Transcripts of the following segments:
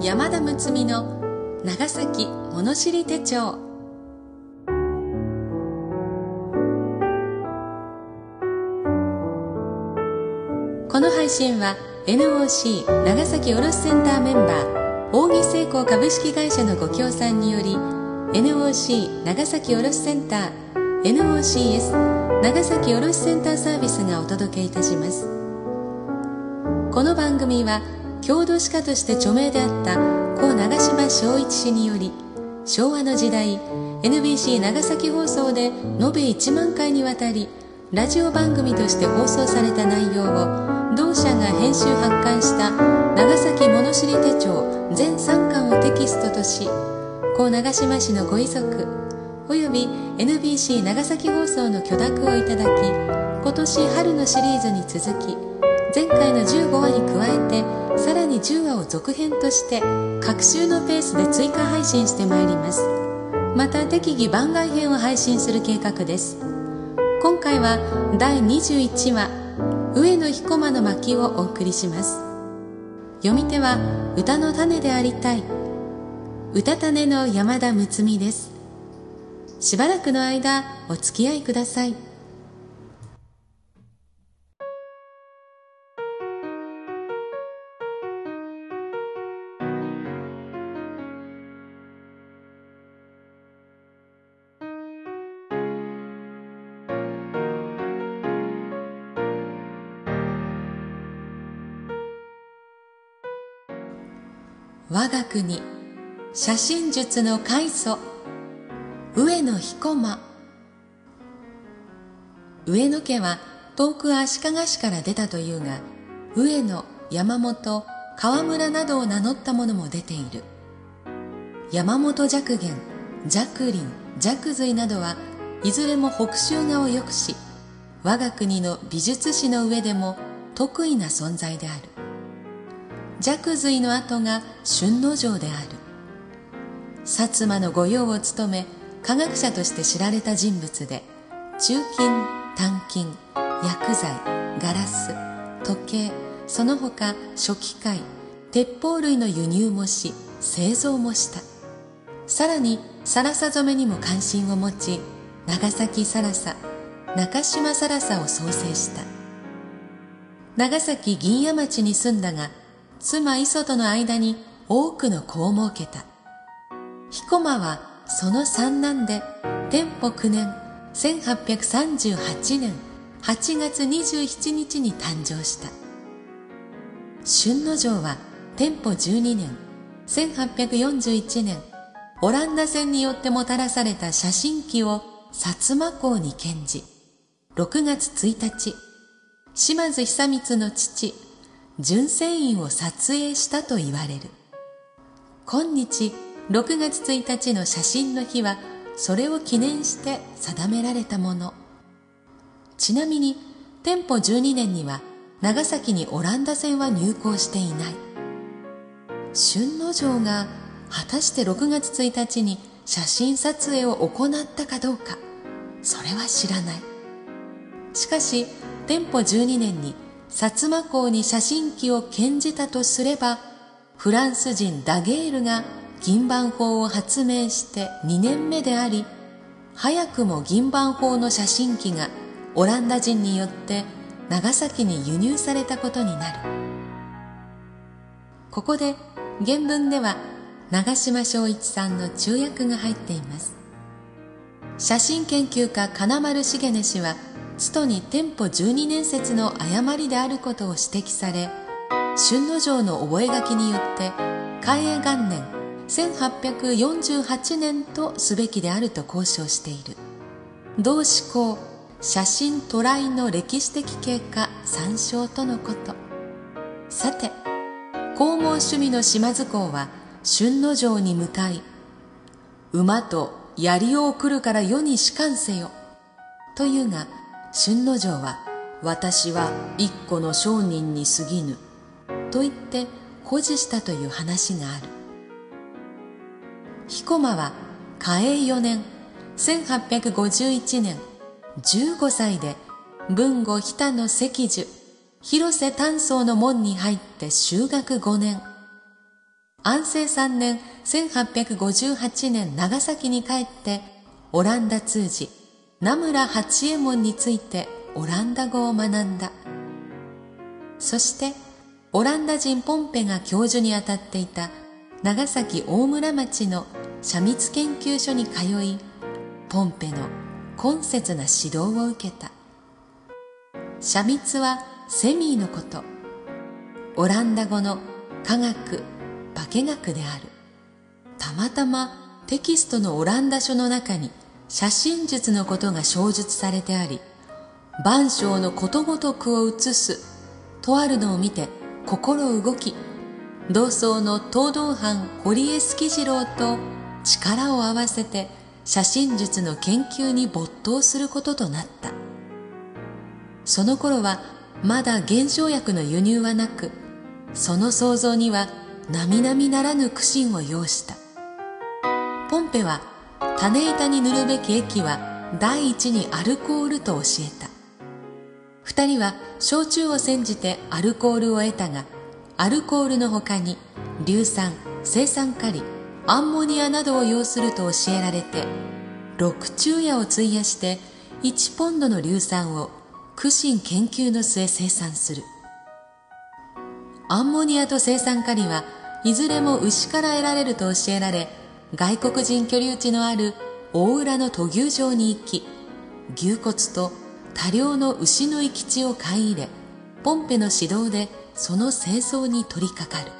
山田睦美の長崎物知り手帳。この配信は NOC 長崎卸センターメンバー扇成功株式会社のご協賛により NOC 長崎卸センター NOCS 長崎卸センターサービスがお届けいたします。この番組は郷土史家として著名であった故長島昭一氏により昭和の時代 NBC 長崎放送で延べ1万回にわたりラジオ番組として放送された内容を同社が編集発刊した長崎物知り手帳全3巻をテキストとし故長島氏のご遺族および NBC 長崎放送の許諾をいただき今年春のシリーズに続き前回の15話に加えてさらに10話を続編として各週のペースで追加配信してまいります。また適宜番外編を配信する計画です。今回は第21話上野彦馬の巻をお送りします。読み手は歌の種でありたい。歌種の山田睦美です。しばらくの間お付き合いください。我が国写真術の開祖上野彦馬上野家は遠く足利市から出たというが上野山本川村などを名乗った者も出ている。山本寂元寂林寂髄などはいずれも北州画を良くし我が国の美術史の上でも得意な存在である。寂髄の後が春之丞である。薩摩の御用を務め科学者として知られた人物で鋳金鍛金薬剤ガラス時計その他初期械鉄砲類の輸入もし製造もした。さらにサラサ染めにも関心を持ち長崎サラサ中島サラサを創生した。長崎銀屋町に住んだが妻磯との間に多くの子を設けた。彦馬はその三男で天保9年1838年8月27日に誕生した。春之丞は天保12年1841年オランダ船によってもたらされた写真機を薩摩港に献じ6月1日島津久光の父純正院を撮影したと言われる。今日6月1日の写真の日はそれを記念して定められたもの。ちなみに天保12年には長崎にオランダ船は入港していない。春之丞が果たして6月1日に写真撮影を行ったかどうかそれは知らない。しかし天保12年に薩摩港に写真機を献じたとすればフランス人ダゲールが銀盤法を発明して2年目であり早くも銀盤法の写真機がオランダ人によって長崎に輸入されたことになる。ここで原文では長島昭一さんの注訳が入っています。写真研究家金丸重根氏は津都に店舗12年説の誤りであることを指摘され春之丞の覚書によって嘉永元年1848年とすべきであると交渉している。同志向写真トライの歴史的経過参照とのこと。さて皇后趣味の島津公は春之丞に向かい馬と槍を送るから世に仕官せよ。というが春之丞は私は一個の商人に過ぎぬと言って誇示したという話がある。彦馬は嘉永4年1851年15歳で文後日田の石樹広瀬丹宗の門に入って修学5年。安政3年1858年長崎に帰ってオランダ通詞名村八右衛門についてオランダ語を学んだ。そしてオランダ人ポンペが教授にあたっていた長崎大村町の写密研究所に通いポンペの懇切な指導を受けた。写密はセミーのこと。オランダ語の科学化学である。たまたまテキストのオランダ書の中に写真術のことが詳述されてあり万象のことごとくを写すとあるのを見て心動き同窓の東道藩堀江助次郎と力を合わせて写真術の研究に没頭することとなった。その頃はまだ減少薬の輸入はなくその創造には並々ならぬ苦心を要した。ポンペは種板に塗るべき液は第一にアルコールと教えた。二人は焼酎を煎じてアルコールを得たがアルコールの他に硫酸生酸カリアンモニアなどを要すると教えられて六昼夜を費やして1ポンドの硫酸を苦心研究の末生産する。アンモニアと生酸カリはいずれも牛から得られると教えられ外国人居留地のある大浦の都牛場に行き牛骨と多量の牛の生き地を買い入れポンペの指導でその清掃に取り掛かる。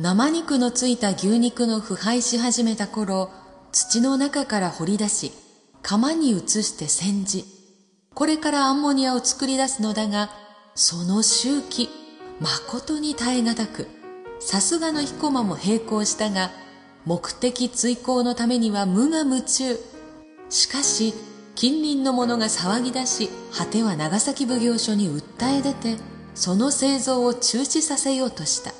生肉のついた牛肉の腐敗し始めた頃土の中から掘り出し釜に移して煎じこれからアンモニアを作り出すのだがその周期誠に耐え難くさすがの彦馬も並行したが目的追行のためには無我夢中。しかし近隣の者が騒ぎ出し果ては長崎奉行所に訴え出てその製造を中止させようとした。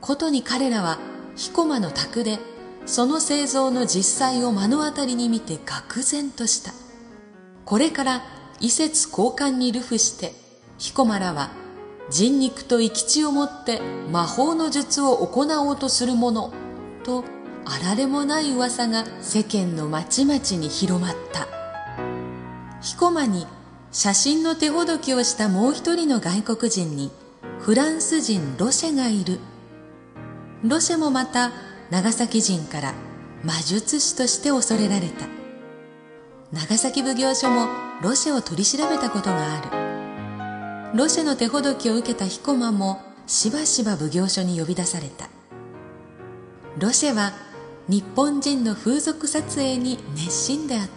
ことに彼らは彦馬の宅でその製造の実際を目の当たりに見て愕然とした。これから移設交換に流布して彦馬らは人肉と生き地をもって魔法の術を行おうとする者とあられもない噂が世間の町々に広まった。彦馬に写真の手ほどきをしたもう一人の外国人にフランス人ロシェがいる。ロシェもまた長崎人から魔術師として恐れられた。長崎奉行所もロシェを取り調べたことがある。ロシェの手ほどきを受けた彦馬もしばしば奉行所に呼び出された。ロシェは日本人の風俗撮影に熱心であっ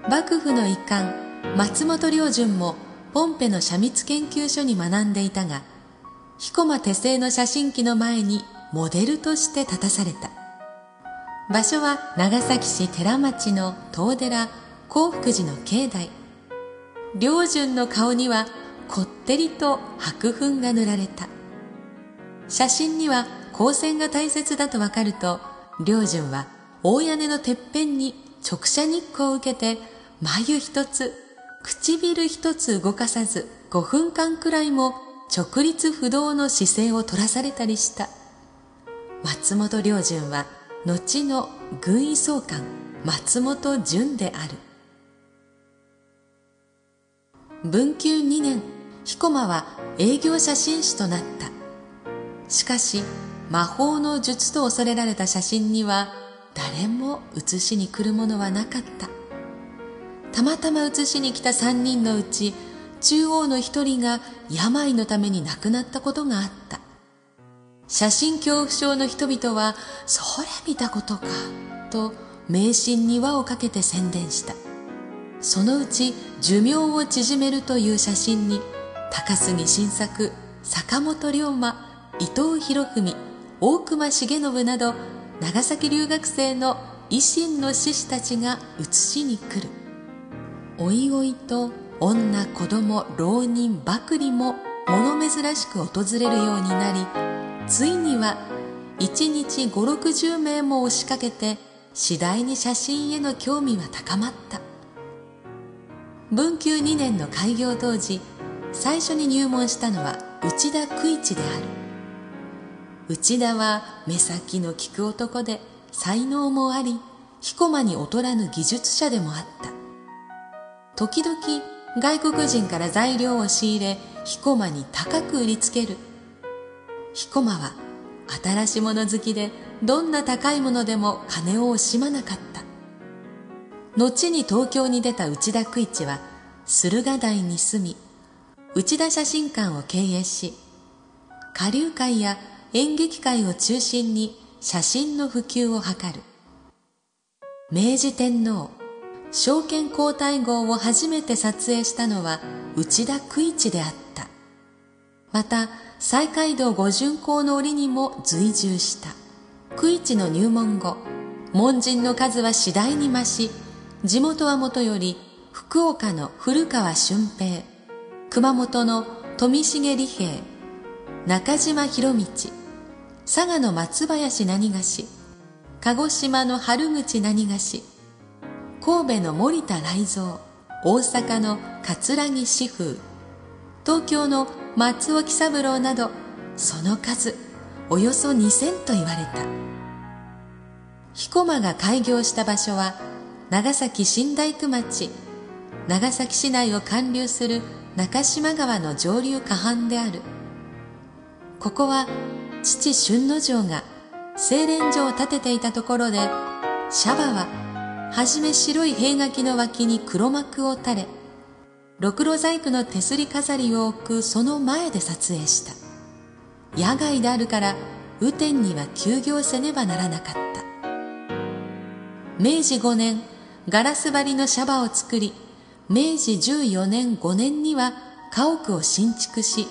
た。幕府の遺憾松本良順もポンペの写密研究所に学んでいたが彦馬手製の写真機の前にモデルとして立たされた。場所は長崎市寺町の東寺幸福寺の境内。良順の顔にはこってりと白粉が塗られた。写真には光線が大切だとわかると良順は大屋根のてっぺんに直射日光を受けて眉一つ唇一つ動かさず5分間くらいも直立不動の姿勢を取らされたりした。松本良順は後の軍医総監松本潤である。文久2年彦馬は営業写真誌となった。しかし魔法の術と恐れられた写真には誰も写しに来るものはなかった。たまたま写しに来た3人のうち中央の一人が病のために亡くなったことがあった。写真恐怖症の人々はそれ見たことかと迷信に輪をかけて宣伝した。そのうち寿命を縮めるという写真に高杉晋作坂本龍馬伊藤博文大隈重信など長崎留学生の維新の志士たちが写しに来る。おいおいと女子供浪人ばくりも物珍しく訪れるようになりついには1日560名も押しかけて次第に写真への興味は高まった。文久2年の開業当時最初に入門したのは内田九一である。内田は目先の利く男で才能もあり彦間に劣らぬ技術者でもあった。時々外国人から材料を仕入れ彦間に高く売りつける。彦間は新しいもの好きでどんな高いものでも金を惜しまなかった。後に東京に出た内田久一は駿河台に住み内田写真館を経営し下流会や演劇界を中心に写真の普及を図る。明治天皇。証券皇太后を初めて撮影したのは内田久一であった。また西街道五巡行の折にも随従した。久一の入門後門人の数は次第に増し地元はもとより福岡の古川俊平熊本の富重利平中島博道佐賀の松林何菓子鹿児島の春口何菓子神戸の森田雷蔵大阪の桂木志風東京の松尾喜三郎などその数およそ2000と言われた。彦間が開業した場所は長崎新大工町長崎市内を貫流する中島川の上流河畔である。ここは父春之丞が精錬所を建てていたところでシャバははじめ白い塀垣の脇に黒幕を垂れろくろ細工の手すり飾りを置くその前で撮影した。野外であるから雨天には休業せねばならなかった。明治5年ガラス張りのシャバを作り明治14年5年には家屋を新築し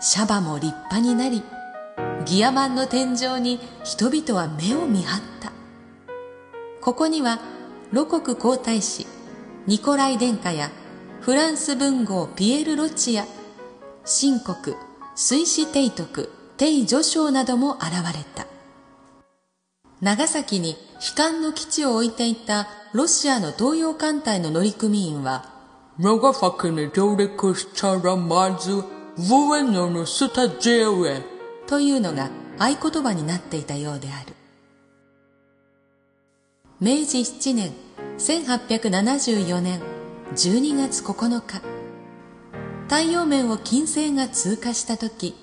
シャバも立派になりギアマンの天井に人々は目を見張った。ここには露国皇太子ニコライ殿下やフランス文豪ピエール・ロチや新国水死帝徳帝序章なども現れた。長崎に悲観の基地を置いていたロシアの東洋艦隊の乗組員は長崎に上陸したらまず上野のスタジオへ。というのが合言葉になっていたようである。明治7年1874年12月9日。太陽面を金星が通過した時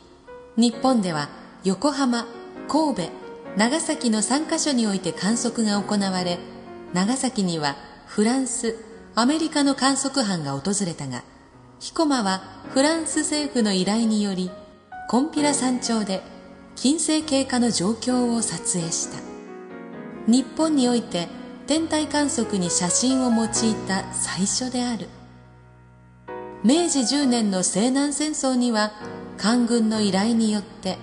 日本では横浜神戸長崎の3カ所において観測が行われ長崎にはフランスアメリカの観測班が訪れたが彦間はフランス政府の依頼によりコンピラ山頂で金星経過の状況を撮影した。日本において天体観測に写真を用いた最初である。明治10年の西南戦争には官軍の依頼によって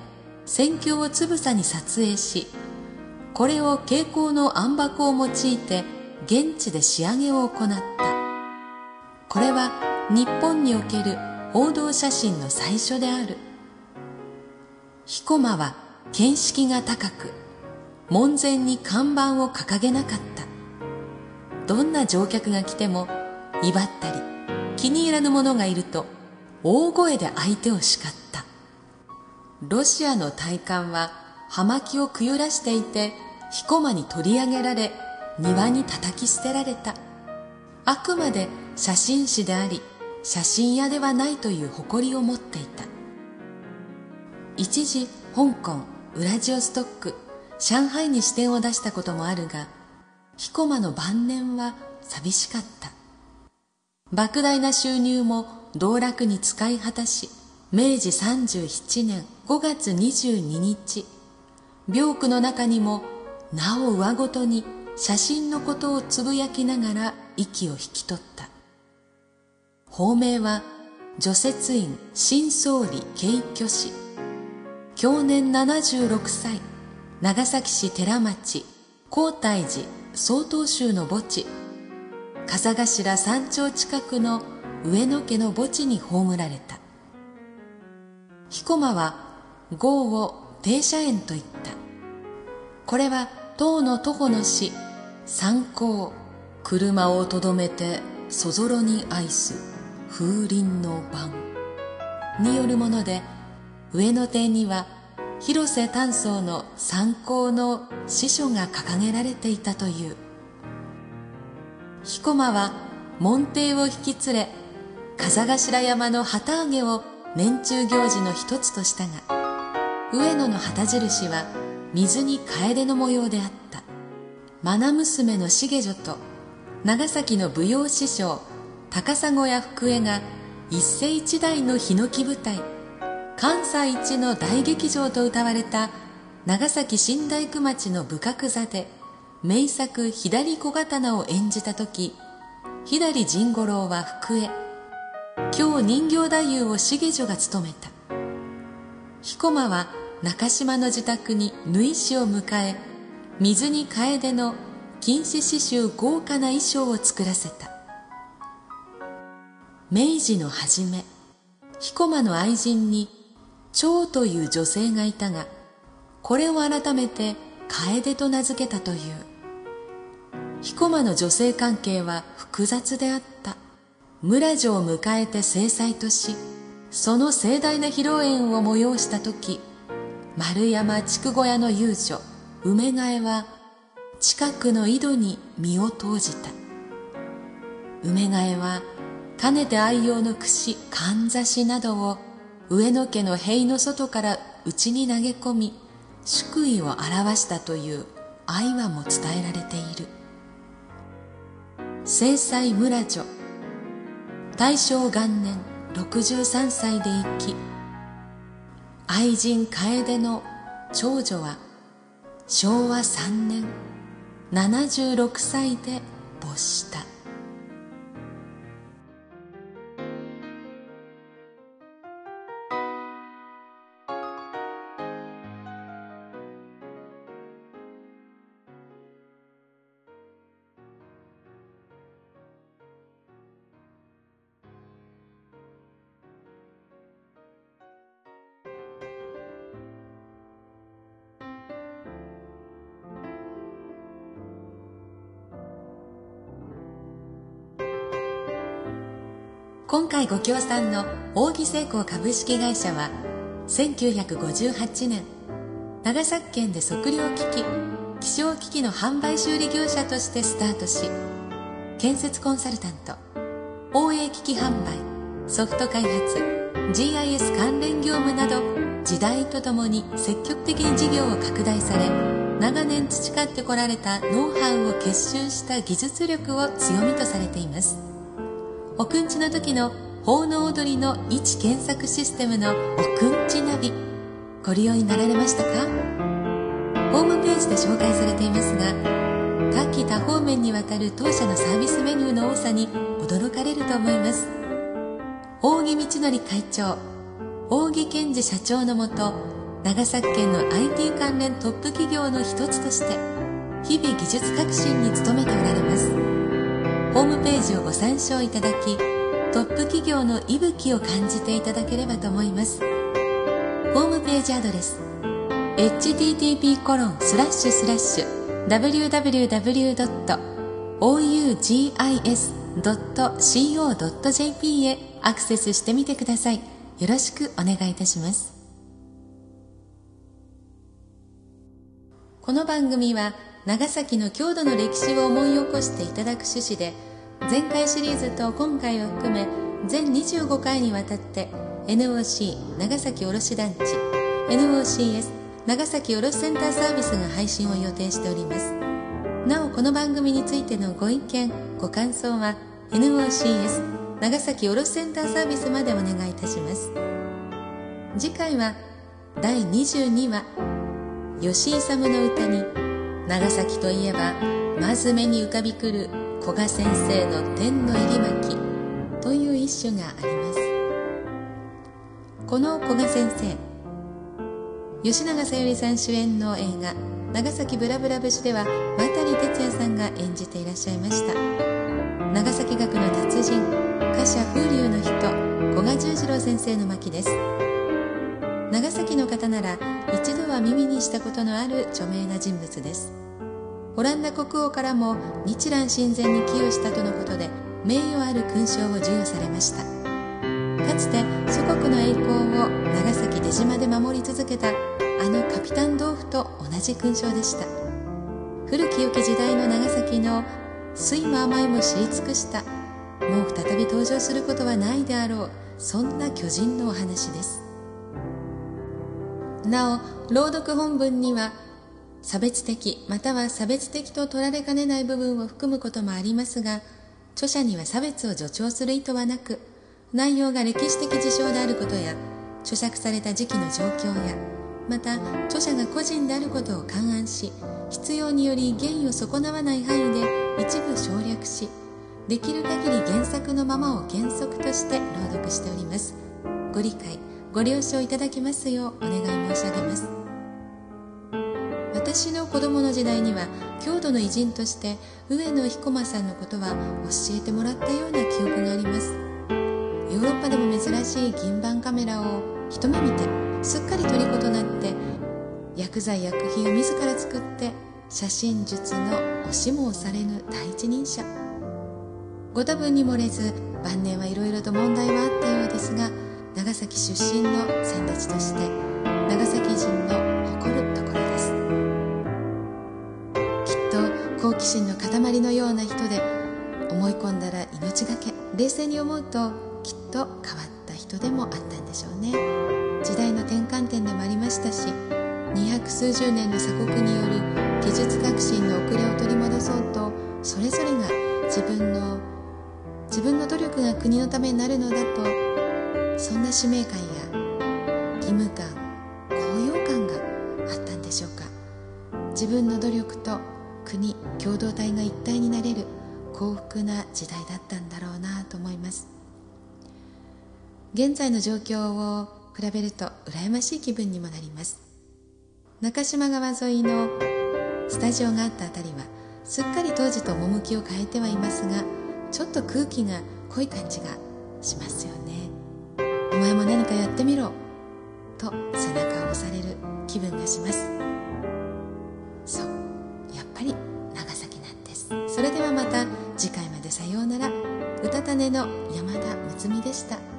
戦況をつぶさに撮影しこれを蛍光の暗箱を用いて現地で仕上げを行った。これは日本における報道写真の最初である。彦間は見識が高く門前に看板を掲げなかった。どんな乗客が来ても威張ったり気に入らぬ者がいると大声で相手を叱った。ロシアの大艦は葉巻をくゆらしていて彦間に取り上げられ庭に叩き捨てられた。あくまで写真誌であり写真屋ではないという誇りを持っていた。一時香港ウラジオストック上海に支店を出したこともあるが彦間の晩年は寂しかった。莫大な収入も道楽に使い果たし明治37年5月22日病区の中にもなお上ごとに写真のことをつぶやきながら息を引き取った。法名は除雪院新総理慶挙氏去年76歳。長崎市寺町。皇太寺曹洞宗の墓地。風頭山頂近くの上野家の墓地に葬られた。彦間は豪を停車園と言った。これは唐の徒歩の詩参考。車をとどめてそぞろに愛す風鈴の晩によるもので上の点には広瀬丹宗の参考の司書が掲げられていたという。彦馬は門弟を引き連れ風頭山の旗揚げを年中行事の一つとしたが上野の旗印は水に楓の模様であった。愛娘の重女と長崎の舞踊師匠高砂や福江が一世一代のヒノキ舞台。関西一の大劇場と歌われた長崎新大工町の武角座で名作左小刀を演じた時左甚五郎は福江今日人形太夫を重女が務めた。彦馬は中島の自宅に縫い師を迎え水に楓の金糸刺繍豪華な衣装を作らせた。明治の初め彦馬の愛人に蝶という女性がいたがこれを改めて楓と名付けたという。彦馬の女性関係は複雑であった。村女を迎えて正妻としその盛大な披露宴を催した時丸山筑小屋の遊女梅替えは近くの井戸に身を投じた。梅替えはかねて愛用の櫛かんざしなどを上野家の塀の外から内に投げ込み祝意を表したという愛話も伝えられている。正妻村女大正元年63歳で生き愛人楓の長女は昭和3年76歳で没した。今回ご協賛の扇成功株式会社は1958年長崎県で測量機器気象機器の販売修理業者としてスタートし建設コンサルタント応援機器販売ソフト開発 GIS 関連業務など時代とともに積極的に事業を拡大され長年培ってこられたノウハウを結集した技術力を強みとされています。おくんちの時の奉納踊りの位置検索システムのおくんちナビ。ご利用になられましたか？ホームページで紹介されていますが多岐多方面にわたる当社のサービスメニューの多さに驚かれると思います。扇道則会長扇健二社長のもと長崎県の IT 関連トップ企業の一つとして日々技術革新に努めておられます。ホームページをご参照いただきトップ企業の息吹を感じていただければと思います。ホームページアドレス http コロンスラッシュスラッシュ www.ougis.co.jp へアクセスしてみてくださいよろしくお願いいたしますこの番組は長崎の郷土の歴史を思い起こしていただく趣旨で前回シリーズと今回を含め全25回にわたって NOC 長崎卸団地 NOCS 長崎卸センターサービスが配信を予定しております。なおこの番組についてのご意見ご感想は NOCS 長崎卸センターサービスまでお願いいたします。次回は第22話吉井勇の歌に長崎といえばまず目に浮かびくる古賀先生の「天の入り巻き」という一首があります。この古賀先生吉永小百合さん主演の映画「長崎ブラブラ節」では渡哲也さんが演じていらっしゃいました。長崎学の達人歌者風流の人古賀十次郎先生の巻です。長崎の方なら一度は耳にしたことのある著名な人物です。オランダ国王からも日蘭親善に寄与したとのことで名誉ある勲章を授与されました。かつて祖国の栄光を長崎出島で守り続けたあのカピタン豆腐と同じ勲章でした。古き良き時代の長崎の酸いも甘いも知り尽くした。もう再び登場することはないであろうそんな巨人のお話です。なお朗読本文には差別的または差別的と取られかねない部分を含むこともありますが著者には差別を助長する意図はなく内容が歴史的事象であることや著作された時期の状況やまた著者が個人であることを勘案し必要により原意を損なわない範囲で一部省略しできる限り原作のままを原則として朗読しております。ご理解ご了承いただきますようお願い申し上げます。私の子供の時代には郷土の偉人として上野彦馬さんのことは教えてもらったような記憶があります。ヨーロッパでも珍しい銀盤カメラを一目見てすっかり虜となって薬剤薬品を自ら作って写真術の押しも押されぬ第一人者。ご多分に漏れず晩年はいろいろと問題はあったようですが長崎出身の先達として長崎人の誇るところです。きっと好奇心の塊のような人で思い込んだら命がけ冷静に思うときっと変わった人でもあったんでしょうね。時代の転換点でもありましたし二百数十年の鎖国による技術革新の遅れを取り戻そうとそれぞれが自分の自分の努力が国のためになるのだとそんな使命感や義務感高揚感があったんでしょうか。自分の努力と国共同体が一体になれる幸福な時代だったんだろうなと思います。現在の状況を比べると羨ましい気分にもなります。中島川沿いのスタジオがあった辺りはすっかり当時と趣を変えてはいますがちょっと空気が濃い感じがしますよね。前も何かやってみろ。と背中を押される気分がします。そうやっぱり長崎なんです。それではまた次回までさようなら。うたた寝の山田睦美でした。